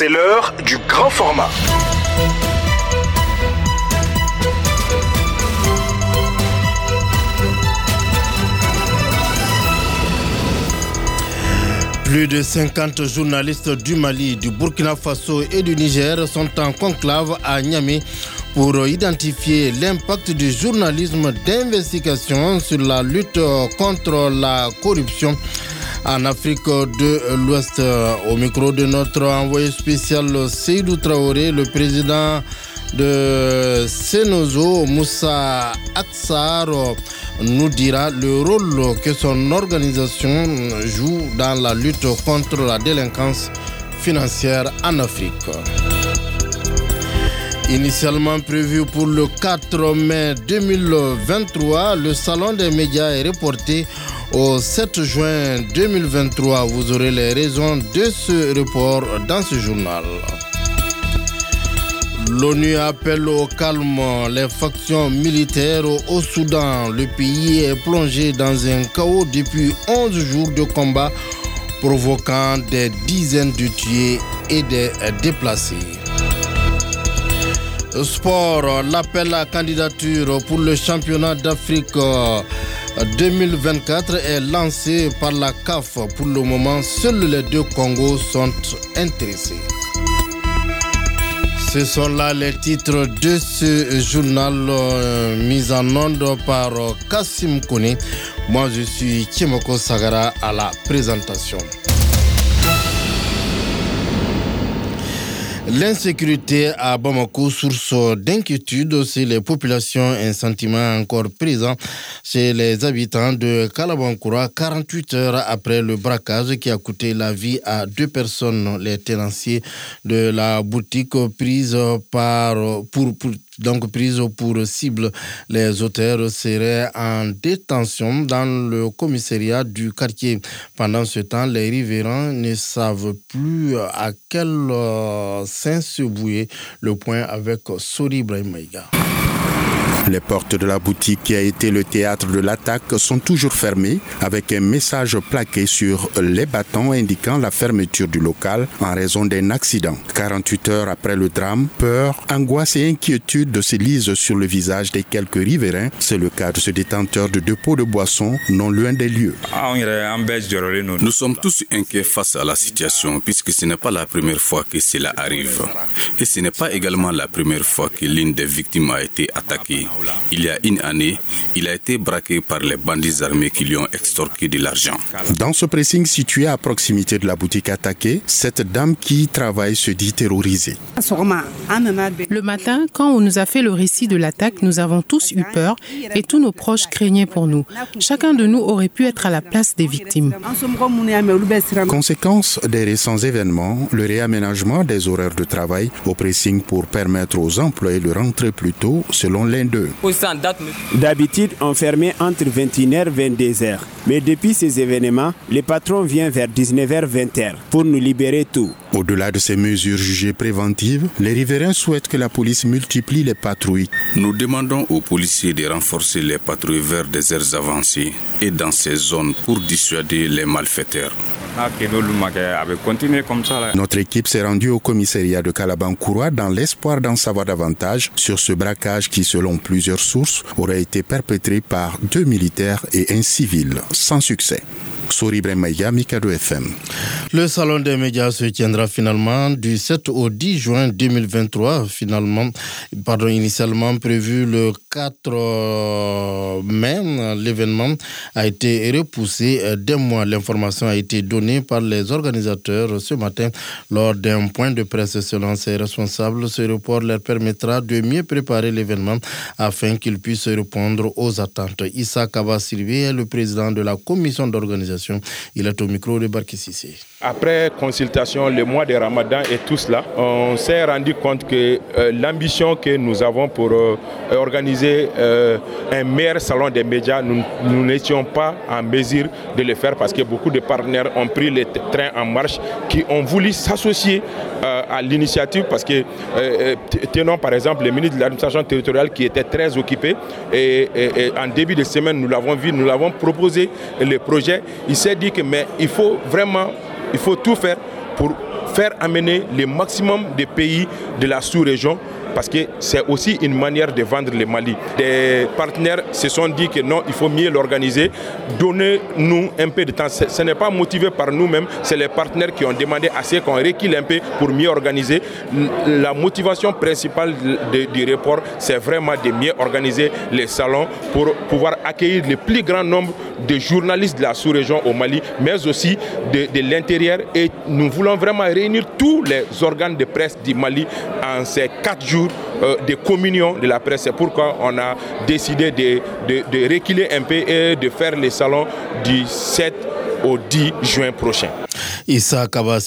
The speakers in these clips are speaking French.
C'est l'heure du grand format. Plus de 50 journalistes du Mali, du Burkina Faso et du Niger sont en conclave à Niamey pour identifier l'impact du journalisme d'investigation sur la lutte contre la corruption en Afrique de l'Ouest. Au micro de notre envoyé spécial Seydou Traoré, le président de Senozo, Moussa Aksar, nous dira le rôle que son organisation joue dans la lutte contre la délinquance financière en Afrique. Initialement prévu pour le 4 mai 2023, le Salon des médias est reporté au 7 juin 2023. Vous aurez les raisons de ce report dans ce journal. L'ONU appelle au calme les factions militaires au Soudan. Le pays est plongé dans un chaos depuis 11 jours de combat, provoquant des dizaines de tués et des déplacés. Sport, l'appel à candidature pour le championnat d'Afrique 2024 est lancé par la CAF. Pour le moment, seuls les deux Congos sont intéressés. Ce sont là les titres de ce journal euh, mis en onde par euh, Kassim Kone. Moi, je suis Kimoko Sagara à la présentation. L'insécurité à Bamako, source d'inquiétude aussi les populations, un sentiment encore présent chez les habitants de Kalabankura 48 heures après le braquage qui a coûté la vie à deux personnes, les tenanciers de la boutique prise par, pour donc prise pour cible. Les auteurs seraient en détention dans le commissariat du quartier. Pendant ce temps, les riverains ne savent plus à quel euh, sein se bouiller. Le point avec Sori Maïga. Les portes de la boutique qui a été le théâtre de l'attaque sont toujours fermées avec un message plaqué sur les bâtons indiquant la fermeture du local en raison d'un accident. 48 heures après le drame, peur, angoisse et inquiétude se lisent sur le visage des quelques riverains. C'est le cas de ce détenteur de deux pots de boisson non loin des lieux. Nous sommes tous inquiets face à la situation puisque ce n'est pas la première fois que cela arrive. Et ce n'est pas également la première fois que l'une des victimes a été attaquée. Il y a une année, il a été braqué par les bandits armés qui lui ont extorqué de l'argent. Dans ce pressing situé à proximité de la boutique attaquée, cette dame qui travaille se dit terrorisée. Le matin, quand on nous a fait le récit de l'attaque, nous avons tous eu peur et tous nos proches craignaient pour nous. Chacun de nous aurait pu être à la place des victimes. Conséquence des récents événements, le réaménagement des horaires de travail au pressing pour permettre aux employés de rentrer plus tôt selon l'un D'habitude, on fermait entre 21h et 22h. Mais depuis ces événements, les patrons viennent vers 19h, 20h pour nous libérer tout. Au-delà de ces mesures jugées préventives, les riverains souhaitent que la police multiplie les patrouilles. Nous demandons aux policiers de renforcer les patrouilles vers des aires avancées et dans ces zones pour dissuader les malfaiteurs. Notre équipe s'est rendue au commissariat de Kalabankouroua dans l'espoir d'en savoir davantage sur ce braquage qui, selon plusieurs sources, aurait été perpétré par deux militaires et un civil, sans succès. Le salon des médias se tiendra finalement du 7 au 10 juin 2023, finalement, pardon, initialement prévu le 4 euh, mai. L'événement a été repoussé d'un mois. L'information a été donnée par les organisateurs ce matin lors d'un point de presse selon ses responsables. Ce report leur permettra de mieux préparer l'événement afin qu'ils puissent répondre aux attentes. Issa Kaba est le président de la commission d'organisation il est au micro de Barkississé. Après consultation, le mois de Ramadan et tout cela, on s'est rendu compte que euh, l'ambition que nous avons pour euh, organiser euh, un meilleur salon des médias, nous n'étions pas en mesure de le faire parce que beaucoup de partenaires ont pris les trains en marche qui ont voulu s'associer à l'initiative parce que tenons par exemple le ministre de l'administration territoriale qui était très occupé et, en début de semaine nous l'avons vu, nous l'avons proposé le projet. Il s'est dit que mais il faut vraiment il faut tout faire pour faire amener le maximum de pays de la sous-région parce que c'est aussi une manière de vendre le Mali. Des partenaires se sont dit que non, il faut mieux l'organiser. Donnez-nous un peu de temps. Ce, n'est pas motivé par nous-mêmes, c'est les partenaires qui ont demandé à ce qu'on réquille un peu pour mieux organiser. La motivation principale du report, c'est vraiment de mieux organiser les salons pour pouvoir accueillir le plus grand nombre de journalistes de la sous-région au Mali, mais aussi de, de l'intérieur. Et nous voulons vraiment réunir tous les organes de presse du Mali en ces quatre jours euh, de communion de la presse. C'est pourquoi on a décidé de, de, de reculer un peu et de faire les salons du 7 au 10 juin prochain. Issa Kaba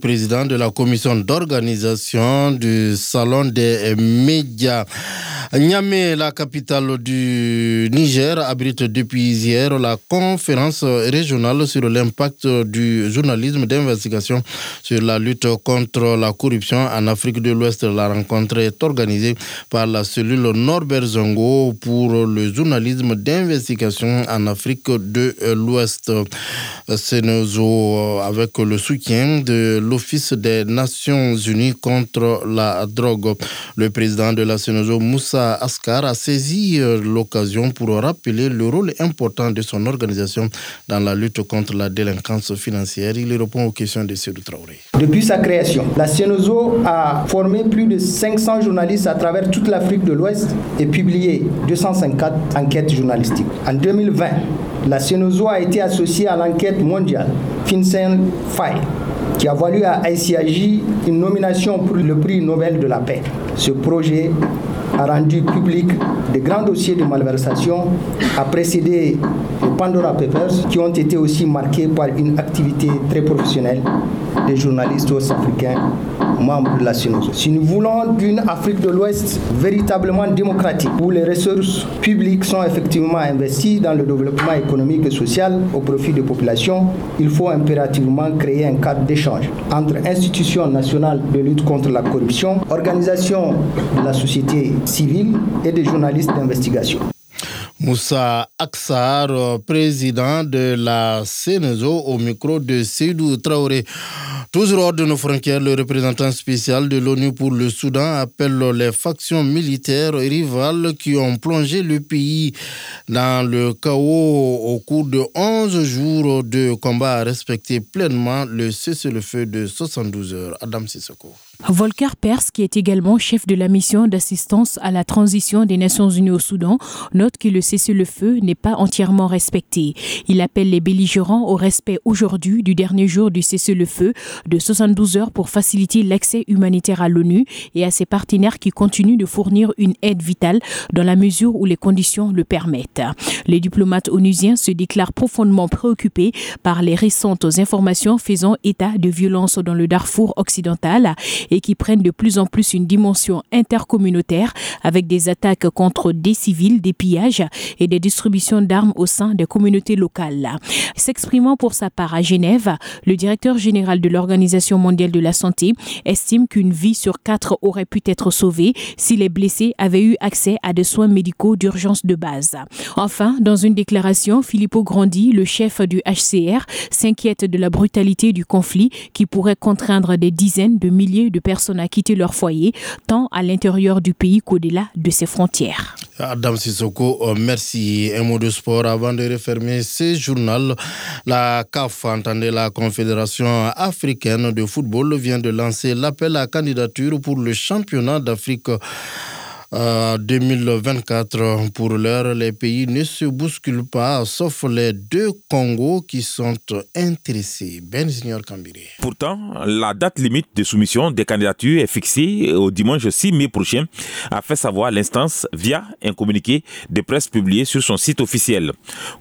président de la commission d'organisation du Salon des médias. Niamey, la capitale du Niger, abrite depuis hier la conférence régionale sur l'impact du journalisme d'investigation sur la lutte contre la corruption en Afrique de l'Ouest. La rencontre est organisée par la cellule Norbert Zongo pour le journalisme d'investigation en Afrique de l'Ouest. Sénézo avec le soutien de l'Office des Nations Unies contre la drogue. Le président de la Sénézo, Moussa Askar, a saisi euh, l'occasion pour rappeler le rôle important de son organisation dans la lutte contre la délinquance financière. Il répond aux questions de Sédou Traoré. Depuis sa création, la Sénézo a formé plus de 500 journalistes à travers toute l'Afrique de l'Ouest et publié 254 enquêtes journalistiques. En 2020, la Sénézo a été associée à l'enquête mondiale FinCEN File qui a valu à ICIJ une nomination pour le prix Nobel de la paix. Ce projet a rendu public de grands dossiers de malversation, a précédé les Pandora Papers, qui ont été aussi marqués par une activité très professionnelle des journalistes ouest-africains membres de la SINOSO. Si nous voulons d'une Afrique de l'Ouest véritablement démocratique, où les ressources publiques sont effectivement investies dans le développement économique et social au profit des populations, il faut impérativement créer un cadre d'échange entre institutions nationales de lutte contre la corruption, organisations de la société civile et des journalistes d'investigation. Moussa Aksar, président de la CNESO, au micro de Seydou Traoré. Toujours hors de nos frontières, le représentant spécial de l'ONU pour le Soudan appelle les factions militaires rivales qui ont plongé le pays dans le chaos au cours de 11 jours de combat à respecter pleinement le cessez-le-feu de 72 heures. Adam Sissoko. Volker Pers, qui est également chef de la mission d'assistance à la transition des Nations Unies au Soudan, note que le cessez-le-feu n'est pas entièrement respecté. Il appelle les belligérants au respect aujourd'hui du dernier jour du cessez-le-feu de 72 heures pour faciliter l'accès humanitaire à l'ONU et à ses partenaires qui continuent de fournir une aide vitale dans la mesure où les conditions le permettent. Les diplomates onusiens se déclarent profondément préoccupés par les récentes informations faisant état de violences dans le Darfour occidental et qui prennent de plus en plus une dimension intercommunautaire avec des attaques contre des civils, des pillages et des distributions d'armes au sein des communautés locales. S'exprimant pour sa part à Genève, le directeur général de l'Organisation mondiale de la santé estime qu'une vie sur quatre aurait pu être sauvée si les blessés avaient eu accès à des soins médicaux d'urgence de base. Enfin, dans une déclaration, Filippo Grandi, le chef du HCR, s'inquiète de la brutalité du conflit qui pourrait contraindre des dizaines de milliers de personnes à quitter leur foyer, tant à l'intérieur du pays qu'au-delà de ses frontières. Adam Sissoko, euh, merci. Un mot de sport avant de refermer ce journal. La CAF, entendez la Confédération africaine de football, vient de lancer l'appel à candidature pour le championnat d'Afrique 2024. Pour l'heure, les pays ne se bousculent pas, sauf les deux Congos qui sont intéressés. Ben Kambiri. Pourtant, la date limite de soumission des candidatures est fixée au dimanche 6 mai prochain, a fait savoir l'instance via un communiqué de presse publié sur son site officiel.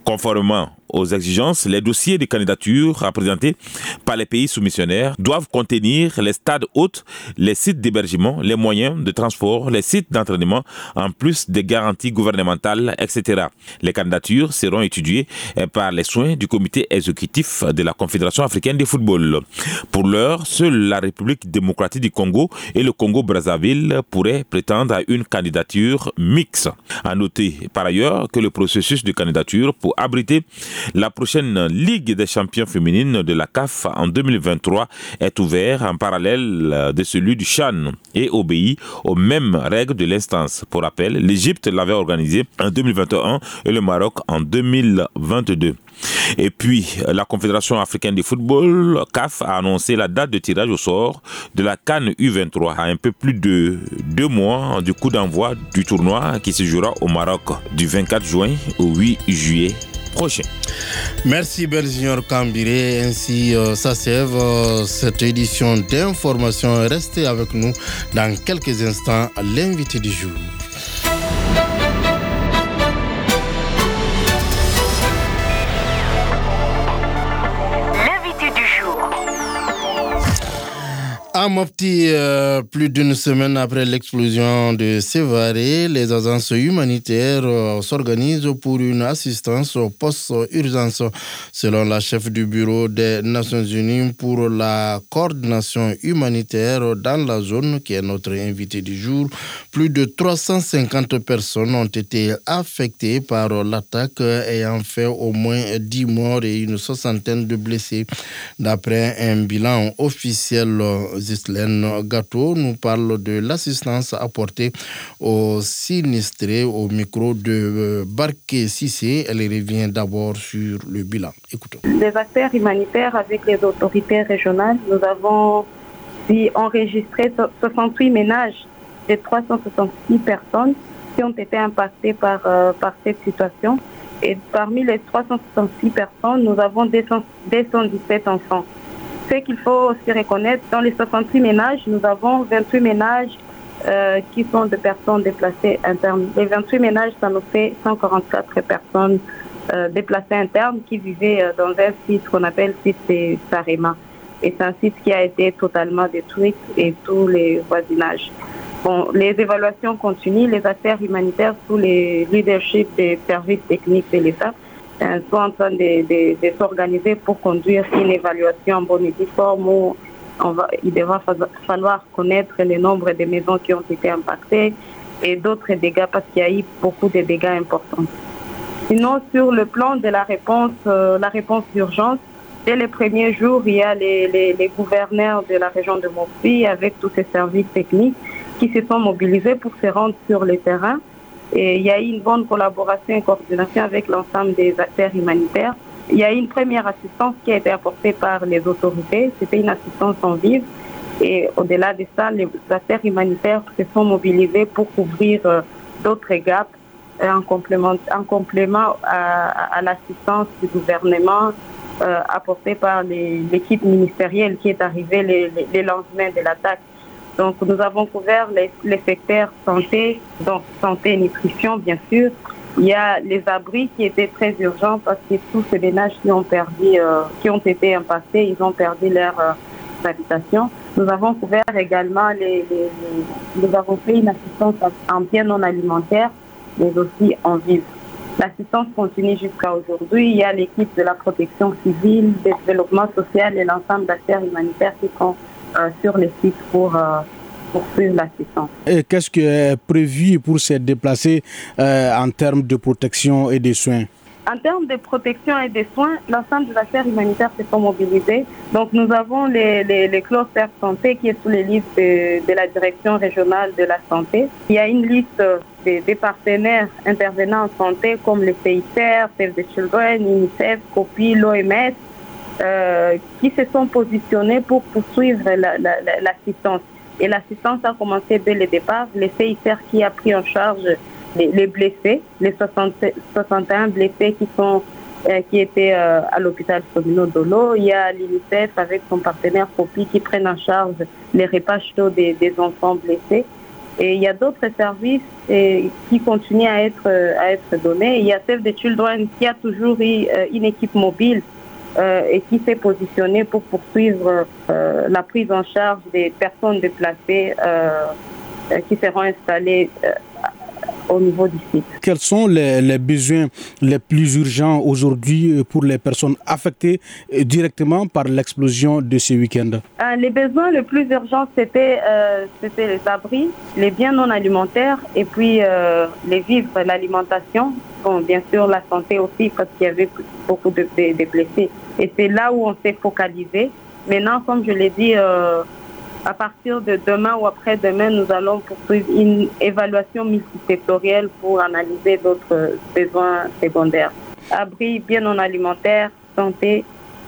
Conformément aux exigences, les dossiers de candidature à présenter par les pays soumissionnaires doivent contenir les stades hôtes, les sites d'hébergement, les moyens de transport, les sites d'entraînement, en plus des garanties gouvernementales, etc. Les candidatures seront étudiées par les soins du comité exécutif de la Confédération africaine de football. Pour l'heure, seule la République démocratique du Congo et le Congo-Brazzaville pourraient prétendre à une candidature mixte. À noter par ailleurs que le processus de candidature pour abriter La prochaine Ligue des champions féminines de la CAF en 2023 est ouverte en parallèle de celui du Chan et obéit aux mêmes règles de l'instance. Pour rappel, l'Égypte l'avait organisé en 2021 et le Maroc en 2022. Et puis, la Confédération africaine de football, CAF, a annoncé la date de tirage au sort de la Cannes U23 à un peu plus de deux mois du coup d'envoi du tournoi qui se jouera au Maroc du 24 juin au 8 juillet Merci Belgignor Cambiré. Ainsi euh, s'achève euh, cette édition d'information. Restez avec nous dans quelques instants l'invité du jour. Mopti, euh, plus d'une semaine après l'explosion de Sévaré, les agences humanitaires euh, s'organisent pour une assistance post-urgence, selon la chef du bureau des Nations Unies pour la coordination humanitaire dans la zone, qui est notre invité du jour. Plus de 350 personnes ont été affectées par l'attaque, ayant fait au moins 10 morts et une soixantaine de blessés, d'après un bilan officiel Ghislaine Gâteau nous parle de l'assistance apportée aux sinistrés au micro de euh, Barké Sissé. Elle revient d'abord sur le bilan. Écoutons. Les acteurs humanitaires avec les autorités régionales, nous avons enregistré 68 ménages de 366 personnes qui ont été impactées par, euh, par cette situation. Et parmi les 366 personnes, nous avons 217 enfants. Ce qu'il faut aussi reconnaître, dans les 68 ménages, nous avons 28 ménages euh, qui sont des personnes déplacées internes. Les 28 ménages, ça nous fait 144 personnes euh, déplacées internes qui vivaient euh, dans un site qu'on appelle site Sarema. Et c'est un site qui a été totalement détruit et tous les voisinages. Bon, les évaluations continuent, les affaires humanitaires sous les leaderships des services techniques de l'État sont en train de, s'organiser pour conduire une évaluation en bonne et due forme où on va, il devra falloir connaître le nombre de maisons qui ont été impactées et d'autres dégâts parce qu'il y a eu beaucoup de dégâts importants. Sinon, sur le plan de la réponse, euh, la réponse d'urgence, dès les premiers jours, il y a les, les, gouverneurs de la région de Montpellier avec tous ces services techniques qui se sont mobilisés pour se rendre sur le terrain il y a eu une bonne collaboration et coordination avec l'ensemble des acteurs humanitaires. Il y a eu une première assistance qui a été apportée par les autorités. C'était une assistance en vive. Et au-delà de ça, les acteurs humanitaires se sont mobilisés pour couvrir euh, d'autres gaps euh, en complément, en complément à, l'assistance du gouvernement euh, apportée par l'équipe ministérielle qui est arrivée les lendemains de l'attaque. Donc nous avons couvert les, secteurs santé, donc santé et nutrition bien sûr. Il y a les abris qui étaient très urgents parce que tous ces ménages qui ont perdu, euh, qui ont été impactés, ils ont perdu leur euh, habitation. Nous avons couvert également les, nous avons fait une assistance en bien non alimentaire, mais aussi en vivre. L'assistance continue jusqu'à aujourd'hui. Il y a l'équipe de la protection civile, développement social et l'ensemble d'acteurs humanitaires qui sont sur les sites pour euh, poursuivre l'assistance. Et qu'est-ce qui est prévu pour se déplacer euh, en termes de protection et de soins? En termes de protection et de soins, l'ensemble des affaires humanitaires se sont mobilisés. Donc nous avons les, les, les clusters santé qui est sous les listes de, la direction régionale de la santé. Il y a une liste des, partenaires intervenants en santé comme le CICR, Save the Children, UNICEF, COPI, l'OMS, euh, qui se sont positionnés pour poursuivre l'assistance. et l'assistance a commencé dès le départ. Le CICR qui a pris en charge les, blessés, les 61 blessés qui sont euh, qui étaient euh, à l'hôpital Somino Dolo. Il y a l'UNICEF avec son partenaire COPI qui prennent en charge les repas chauds des, enfants blessés. Et il y a d'autres services qui continuent à être, à être donnés. Il y a Save the Children qui a toujours eu une équipe mobile et qui s'est positionné pour poursuivre euh, la prise en charge des personnes déplacées euh, qui seront installées au niveau du site. Quels sont les, besoins les plus urgents aujourd'hui pour les personnes affectées directement par l'explosion de ce week-end? Les besoins les plus urgents, c'était les abris, les biens non alimentaires et puis les vivres, l'alimentation. Bon, bien sûr, la santé aussi, parce qu'il y avait beaucoup de, de blessés. Et c'est là où on s'est focalisé. Maintenant, comme je l'ai dit, à partir de demain ou après-demain, nous allons poursuivre une évaluation multisectorielle pour analyser d'autres besoins secondaires. Abri, bien non alimentaire, santé,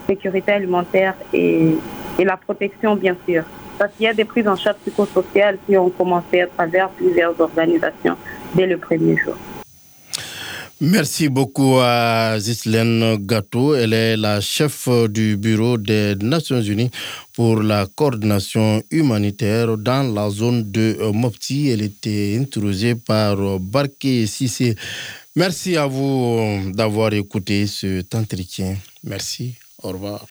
sécurité alimentaire et, et la protection, bien sûr. Parce qu'il y a des prises en charge psychosociales qui ont commencé à travers plusieurs organisations dès le premier jour. Merci beaucoup à Zislaine Gatto. Elle est la chef du bureau des Nations Unies pour la coordination humanitaire dans la zone de Mopti. Elle était introduite par Barké Sissé. Merci à vous d'avoir écouté cet entretien. Merci. Au revoir.